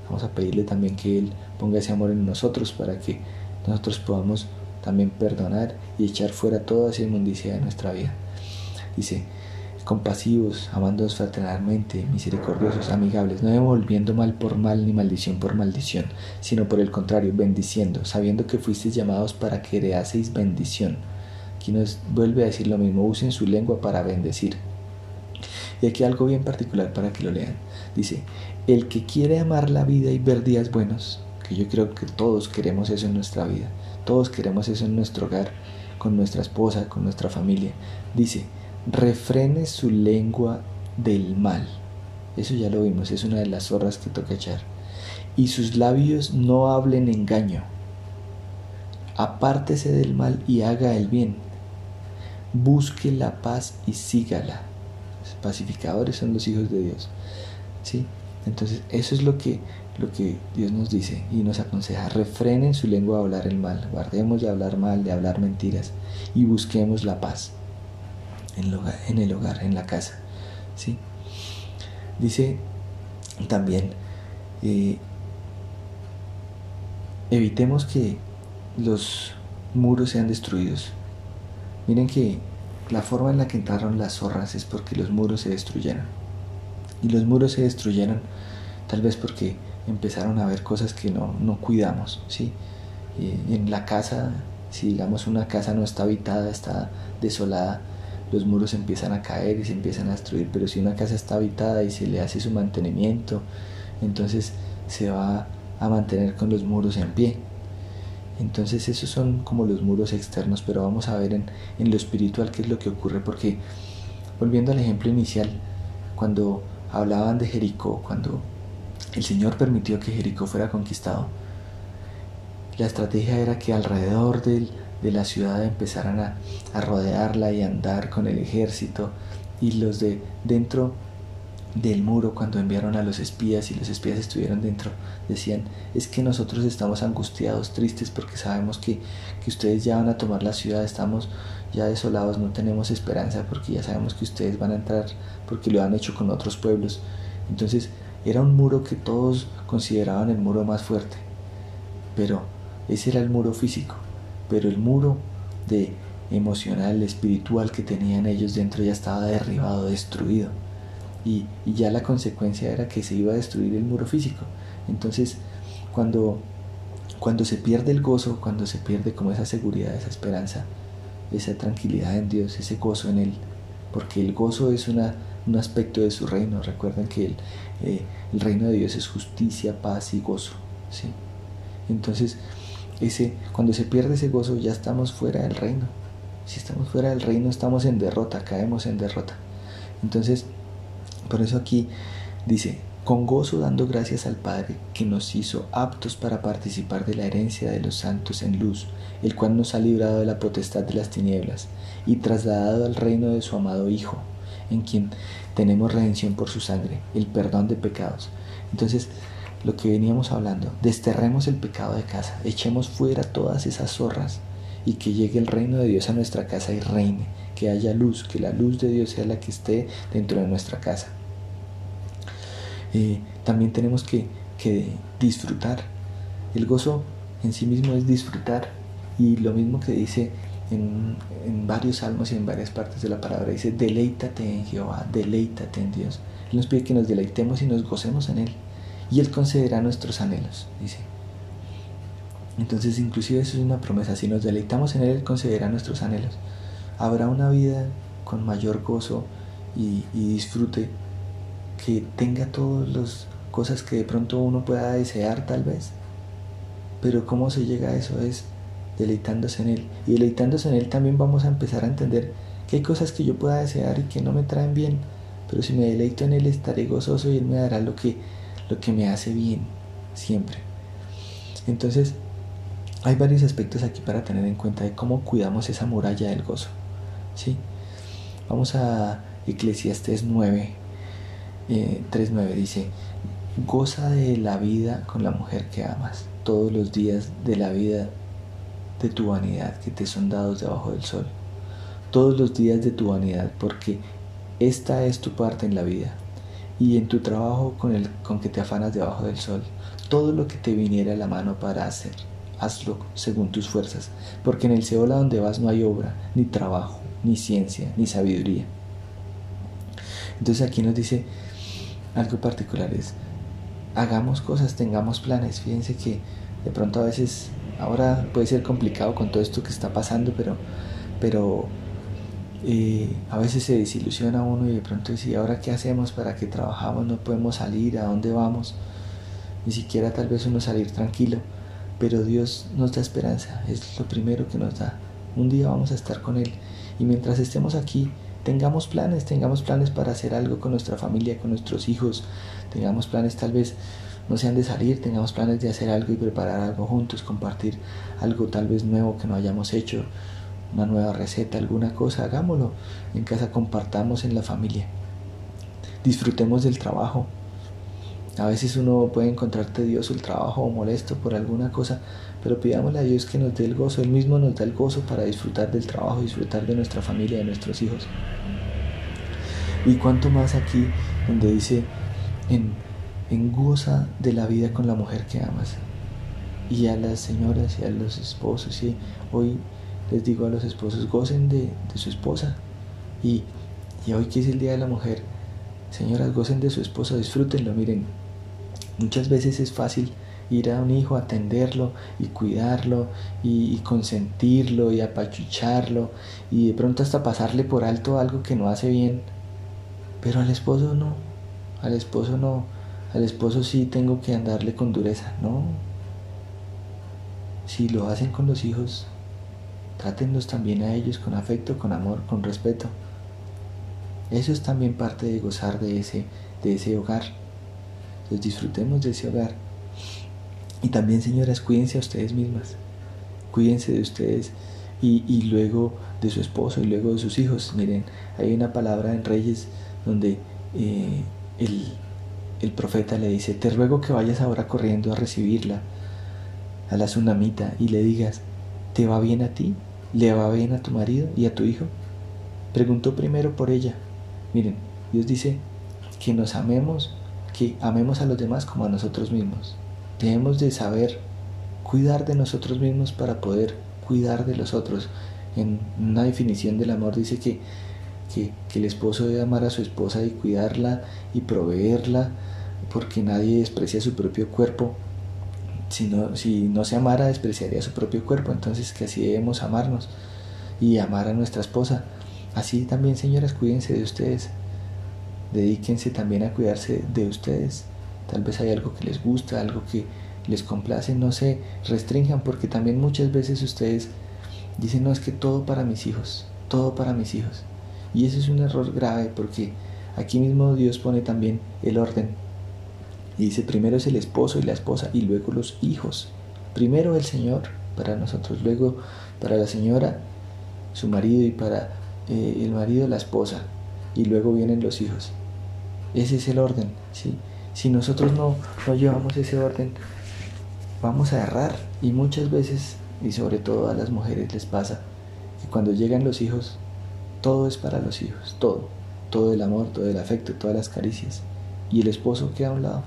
Vamos a pedirle también que Él ponga ese amor en nosotros para que nosotros podamos también perdonar y echar fuera toda esa inmundicia de nuestra vida. Dice, compasivos, amándonos fraternalmente, misericordiosos, amigables, no devolviendo mal por mal ni maldición por maldición, sino por el contrario, bendiciendo, sabiendo que fuisteis llamados para que heredaseis bendición. Aquí nos vuelve a decir lo mismo, usen su lengua para bendecir. Y aquí algo bien particular para que lo lean. Dice, el que quiere amar la vida y ver días buenos, que yo creo que todos queremos eso en nuestra vida, todos queremos eso en nuestro hogar, con nuestra esposa, con nuestra familia, dice, refrene su lengua del mal. Eso ya lo vimos, es una de las zorras que toca echar. Y sus labios no hablen engaño. Apártese del mal y haga el bien. Busque la paz y sígala. Los pacificadores son los hijos de Dios. ¿Sí? Entonces, eso es lo que, lo que Dios nos dice y nos aconseja. Refrenen su lengua de hablar el mal. Guardemos de hablar mal, de hablar mentiras y busquemos la paz. En el hogar, en, la casa. ¿sí? Dice también, eh, evitemos que los muros sean destruidos. Miren que la forma en la que entraron las zorras es porque los muros se destruyeron. Y los muros se destruyeron tal vez porque empezaron a ver cosas que no, no cuidamos. ¿sí? en la casa, si digamos una casa no está habitada, está desolada, los muros empiezan a caer y se empiezan a destruir, pero si una casa está habitada y se le hace su mantenimiento, entonces se va a mantener con los muros en pie. Entonces esos son como los muros externos, pero vamos a ver en, en lo espiritual qué es lo que ocurre, porque volviendo al ejemplo inicial, cuando hablaban de Jericó, cuando el Señor permitió que Jericó fuera conquistado, la estrategia era que alrededor del, de la ciudad empezaran a, rodearla y andar con el ejército y los de dentro del muro cuando enviaron a los espías y los espías estuvieron dentro decían es que nosotros estamos angustiados tristes porque sabemos que, que, ustedes ya van a tomar la ciudad estamos ya desolados no tenemos esperanza porque ya sabemos que ustedes van a entrar porque lo han hecho con otros pueblos entonces era un muro que todos consideraban el muro más fuerte pero ese era el muro físico pero el muro de emocional, espiritual que tenían ellos dentro ya estaba derribado, destruido. Y, ya la consecuencia era que se iba a destruir el muro físico. Entonces, cuando, cuando se pierde el gozo, cuando se pierde como esa seguridad, esa esperanza, esa tranquilidad en Dios, ese gozo en Él, porque el gozo es un aspecto de su reino. Recuerden que el, eh, el reino de Dios es justicia, paz y gozo. ¿sí? Entonces, ese, cuando se pierde ese gozo ya estamos fuera del reino. Si estamos fuera del reino estamos en derrota, caemos en derrota. Entonces, por eso aquí dice, con gozo dando gracias al Padre que nos hizo aptos para participar de la herencia de los santos en luz, el cual nos ha librado de la potestad de las tinieblas y trasladado al reino de su amado Hijo, en quien tenemos redención por su sangre, el perdón de pecados. Entonces, lo que veníamos hablando, desterremos el pecado de casa, echemos fuera todas esas zorras y que llegue el reino de Dios a nuestra casa y reine, que haya luz, que la luz de Dios sea la que esté dentro de nuestra casa. Eh, también tenemos que, disfrutar. El gozo en sí mismo es disfrutar y lo mismo que dice en, en, varios salmos y en varias partes de la palabra. Dice, deleítate en Jehová, deleítate en Dios. Él nos pide que nos deleitemos y nos gocemos en Él y Él concederá nuestros anhelos, dice. Entonces, inclusive eso es una promesa. Si nos deleitamos en Él, Él concederá nuestros anhelos. Habrá una vida con mayor gozo y, disfrute que tenga todas las cosas que de pronto uno pueda desear tal vez. Pero cómo se llega a eso es deleitándose en Él. Y deleitándose en Él también vamos a empezar a entender que hay cosas que yo pueda desear y que no me traen bien. Pero si me deleito en Él estaré gozoso y Él me dará lo que lo que me hace bien siempre. Entonces, hay varios aspectos aquí para tener en cuenta de cómo cuidamos esa muralla del gozo. ¿sí? Vamos a Eclesiastes 9, 3.9 eh, dice, goza de la vida con la mujer que amas, todos los días de la vida de tu vanidad que te son dados debajo del sol, todos los días de tu vanidad, porque esta es tu parte en la vida, y en tu trabajo con, el, con que te afanas debajo del sol, todo lo que te viniera a la mano para hacer, hazlo según tus fuerzas, porque en el Seol a donde vas no hay obra, ni trabajo, ni ciencia, ni sabiduría. Entonces aquí nos dice algo particular, es hagamos cosas, tengamos planes. Fíjense que de pronto a veces, ahora puede ser complicado con todo esto que está pasando, pero, pero a veces se desilusiona uno y de pronto dice, ¿ahora qué hacemos? ¿Para qué trabajamos? No podemos salir, ¿a dónde vamos? Ni siquiera tal vez uno salir tranquilo, pero Dios nos da esperanza, es lo primero que nos da. Un día vamos a estar con Él y mientras estemos aquí, tengamos planes, tengamos planes para hacer algo con nuestra familia, con nuestros hijos, tengamos planes tal vez no sean de salir, tengamos planes de hacer algo y preparar algo juntos, compartir algo tal vez nuevo que no hayamos hecho, una nueva receta, alguna cosa, hagámoslo. En casa compartamos en la familia. Disfrutemos del trabajo. A veces uno puede encontrar tedioso el trabajo o molesto por alguna cosa, pero pidámosle a Dios que nos dé el gozo. Él mismo nos da el gozo para disfrutar del trabajo, disfrutar de nuestra familia, de nuestros hijos. Y cuanto más aquí, donde dice, en, en goza de la vida con la mujer que amas. Y a las señoras y a los esposos, y hoy les digo a los esposos, gocen de, su esposa. Y, y hoy que es el Día de la Mujer, señoras, gocen de su esposa, disfrútenlo, miren. Muchas veces es fácil ir a un hijo, atenderlo y cuidarlo y, consentirlo y apachucharlo y de pronto hasta pasarle por alto algo que no hace bien. Pero al esposo no, al esposo no, al esposo sí tengo que andarle con dureza, no. Si lo hacen con los hijos, trátenlos también a ellos con afecto, con amor, con respeto. Eso es también parte de gozar de ese, de ese hogar. Entonces disfrutemos de ese hogar. Y también, señoras, cuídense a ustedes mismas. Cuídense de ustedes y, luego de su esposo y luego de sus hijos. Miren, hay una palabra en Reyes donde eh, el, el profeta le dice, te ruego que vayas ahora corriendo a recibirla, a la tsunamita, y le digas, ¿te va bien a ti? ¿Le va bien a tu marido y a tu hijo? Preguntó primero por ella. Miren, Dios dice que nos amemos, que amemos a los demás como a nosotros mismos. Debemos de saber cuidar de nosotros mismos para poder cuidar de los otros. En una definición del amor dice que, que, el esposo debe amar a su esposa y cuidarla y proveerla, porque nadie desprecia su propio cuerpo. Si no, si no se amara, despreciaría su propio cuerpo. Entonces que así debemos amarnos y amar a nuestra esposa. Así también, señoras, cuídense de ustedes. Dedíquense también a cuidarse de ustedes tal vez hay algo que les gusta, algo que les complace, no se restrinjan porque también muchas veces ustedes dicen, no, es que todo para mis hijos, todo para mis hijos. Y eso es un error grave porque aquí mismo Dios pone también el orden. Y dice, primero es el esposo y la esposa y luego los hijos. Primero el Señor para nosotros, luego para la señora, su marido y para eh, el marido la esposa y luego vienen los hijos. Ese es el orden, ¿sí? Si nosotros no, no llevamos ese orden, vamos a errar. Y muchas veces, y sobre todo a las mujeres les pasa, que cuando llegan los hijos, todo es para los hijos, todo. Todo el amor, todo el afecto, todas las caricias. Y el esposo queda a un lado.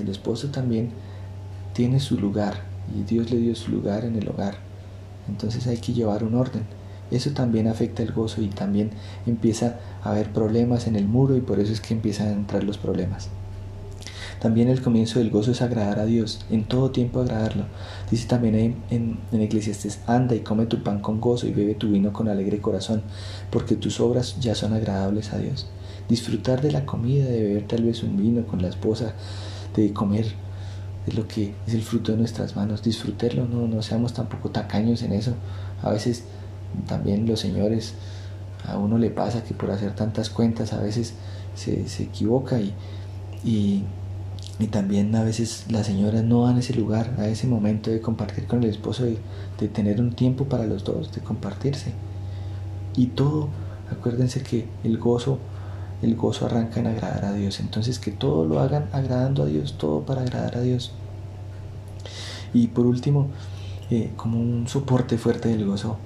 El esposo también tiene su lugar y Dios le dio su lugar en el hogar. Entonces hay que llevar un orden eso también afecta el gozo y también empieza a haber problemas en el muro y por eso es que empiezan a entrar los problemas. También el comienzo del gozo es agradar a Dios, en todo tiempo agradarlo. Dice también en, en, en Eclesiastes, anda y come tu pan con gozo y bebe tu vino con alegre corazón, porque tus obras ya son agradables a Dios. Disfrutar de la comida, de beber tal vez un vino con la esposa, de comer de lo que es el fruto de nuestras manos, disfrutarlo, no, no seamos tampoco tacaños en eso. A veces también los señores, a uno le pasa que por hacer tantas cuentas a veces se, equivoca y, y, también a veces las señoras no dan ese lugar, a ese momento de compartir con el esposo, de, de tener un tiempo para los dos, de compartirse. Y todo, acuérdense que el gozo, el gozo arranca en agradar a Dios. Entonces que todo lo hagan agradando a Dios, todo para agradar a Dios. Y por último, eh, como un soporte fuerte del gozo,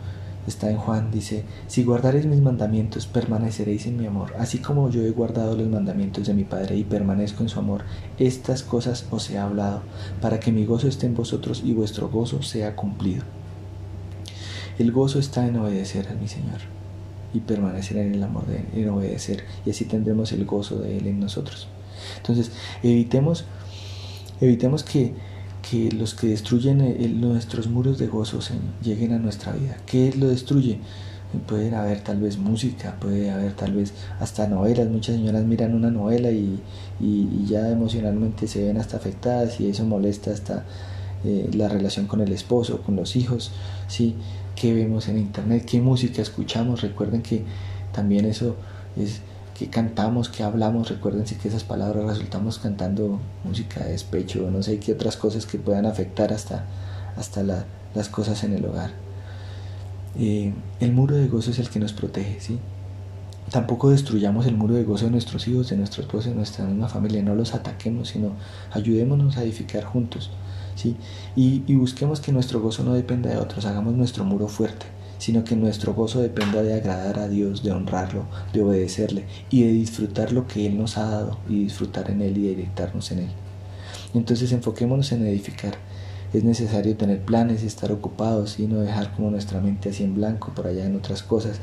está en Juan, dice, si guardaréis mis mandamientos, permaneceréis en mi amor, así como yo he guardado los mandamientos de mi Padre y permanezco en su amor. Estas cosas os he hablado, para que mi gozo esté en vosotros y vuestro gozo sea cumplido. El gozo está en obedecer a mi Señor y permanecer en el amor de Él, en obedecer, y así tendremos el gozo de Él en nosotros. Entonces, evitemos, evitemos que que los que destruyen nuestros muros de gozo lleguen a nuestra vida. ¿Qué lo destruye? Pueden haber tal vez música, puede haber tal vez hasta novelas. Muchas señoras miran una novela y, ya emocionalmente se ven hasta afectadas y eso molesta hasta eh, la relación con el esposo, con los hijos. ¿sí? ¿Qué vemos en internet? ¿Qué música escuchamos? Recuerden que también eso es que cantamos, que hablamos. Recuérdense que esas palabras resultamos cantando música de despecho, no sé qué otras cosas que puedan afectar hasta, hasta las cosas en el hogar. Eh, el muro de gozo es el que nos protege, ¿sí? Tampoco destruyamos el muro de gozo de nuestros hijos, de nuestros esposos, de nuestra misma familia. No los ataquemos, sino ayudémonos a edificar juntos. Y, busquemos que nuestro gozo no dependa de otros. Hagamos nuestro muro fuerte, sino que nuestro gozo dependa de agradar a Dios, de honrarlo, de obedecerle y de disfrutar lo que Él nos ha dado y disfrutar en Él y directarnos en Él. Entonces enfoquémonos en edificar. Es necesario tener planes y estar ocupados y no dejar como nuestra mente así en blanco por allá en otras cosas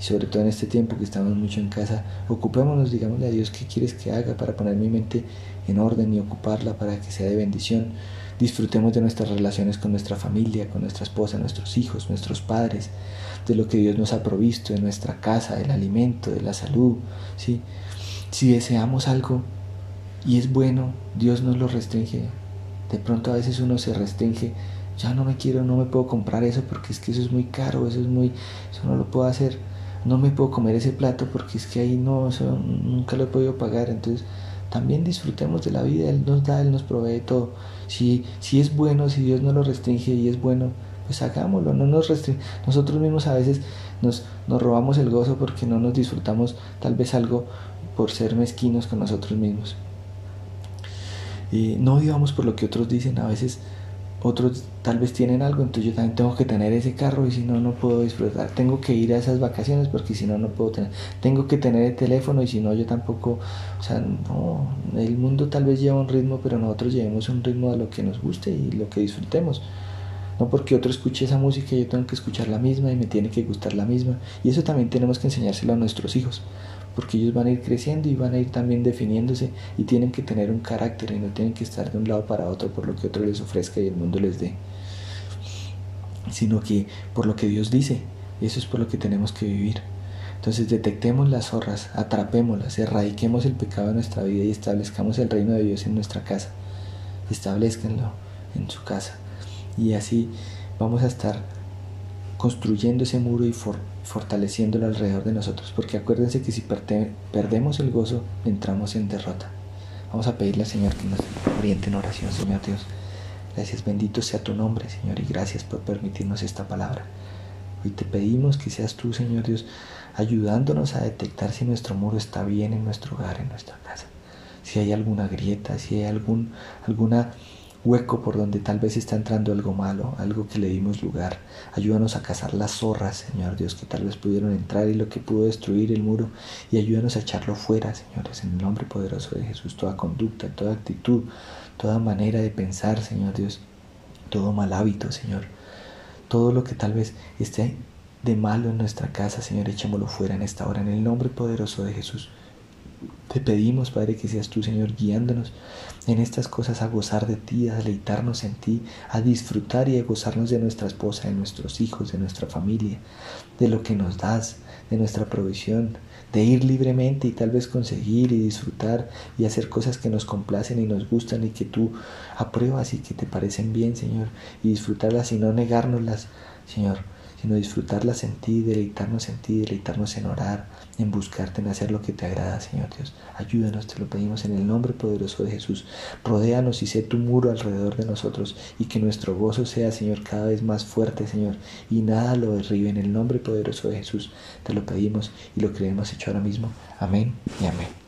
y sobre todo en este tiempo que estamos mucho en casa, ocupémonos, digámosle a Dios qué quieres que haga para poner mi mente en orden y ocuparla para que sea de bendición. Disfrutemos de nuestras relaciones con nuestra familia, con nuestra esposa, nuestros hijos, nuestros padres, de lo que Dios nos ha provisto, de nuestra casa, del alimento, de la salud. ¿sí? Si deseamos algo y es bueno, Dios nos lo restringe. De pronto a veces uno se restringe, ya no me quiero, no me puedo comprar eso porque es que eso es muy caro, eso es muy, eso no lo puedo hacer no me puedo comer ese plato porque es que ahí no, nunca lo he podido pagar. Entonces, también disfrutemos de la vida, Él nos da, Él nos provee todo. Si, si es bueno, si Dios no lo restringe y es bueno, pues hagámoslo, no nos restringe. Nosotros mismos a veces nos, nos robamos el gozo porque no nos disfrutamos tal vez algo por ser mezquinos con nosotros mismos. Y no vivamos por lo que otros dicen, a veces otros tal vez tienen algo, entonces yo también tengo que tener ese carro y si no, no puedo disfrutar. Tengo que ir a esas vacaciones porque si no, no puedo tener. Tengo que tener el teléfono y si no, yo tampoco. O sea, no, el mundo tal vez lleva un ritmo, pero nosotros llevemos un ritmo de lo que nos guste y lo que disfrutemos. No porque otro escuche esa música, yo tengo que escuchar la misma y me tiene que gustar la misma. Y eso también tenemos que enseñárselo a nuestros hijos porque ellos van a ir creciendo y van a ir también definiéndose y tienen que tener un carácter y no tienen que estar de un lado para otro por lo que otro les ofrezca y el mundo les dé, sino que por lo que Dios dice, eso es por lo que tenemos que vivir. Entonces detectemos las zorras, atrapémoslas, erradiquemos el pecado en nuestra vida y establezcamos el reino de Dios en nuestra casa. Establezcanlo en su casa. Y así vamos a estar construyendo ese muro y fortaleciéndolo alrededor de nosotros, porque acuérdense que si perdemos el gozo, entramos en derrota. Vamos a pedirle al Señor que nos oriente en oración, Señor Dios. Gracias, bendito sea tu nombre, Señor, y gracias por permitirnos esta palabra. Hoy te pedimos que seas tú, Señor Dios, ayudándonos a detectar si nuestro muro está bien en nuestro hogar, en nuestra casa. Si hay alguna grieta, si hay algún, alguna hueco por donde tal vez está entrando algo malo, algo que le dimos lugar. Ayúdanos a cazar las zorras, Señor Dios, que tal vez pudieron entrar y lo que pudo destruir el muro. Y ayúdanos a echarlo fuera, señores, en el nombre poderoso de Jesús. Toda conducta, toda actitud, toda manera de pensar, Señor Dios. Todo mal hábito, Señor. Todo lo que tal vez esté de malo en nuestra casa, Señor, echémoslo fuera en esta hora, en el nombre poderoso de Jesús. Te pedimos, Padre, que seas tú, Señor, guiándonos en estas cosas a gozar de ti, a deleitarnos en ti, a disfrutar y a gozarnos de nuestra esposa, de nuestros hijos, de nuestra familia, de lo que nos das, de nuestra provisión, de ir libremente y tal vez conseguir y disfrutar y hacer cosas que nos complacen y nos gustan y que tú apruebas y que te parecen bien, Señor, y disfrutarlas y no negárnoslas, Señor sino disfrutarlas en ti, deleitarnos en ti, deleitarnos en orar, en buscarte, en hacer lo que te agrada, Señor Dios. Ayúdanos, te lo pedimos en el nombre poderoso de Jesús. Rodéanos y sé tu muro alrededor de nosotros y que nuestro gozo sea, Señor, cada vez más fuerte, Señor, y nada lo derribe en el nombre poderoso de Jesús. Te lo pedimos y lo creemos hecho ahora mismo. Amén y amén.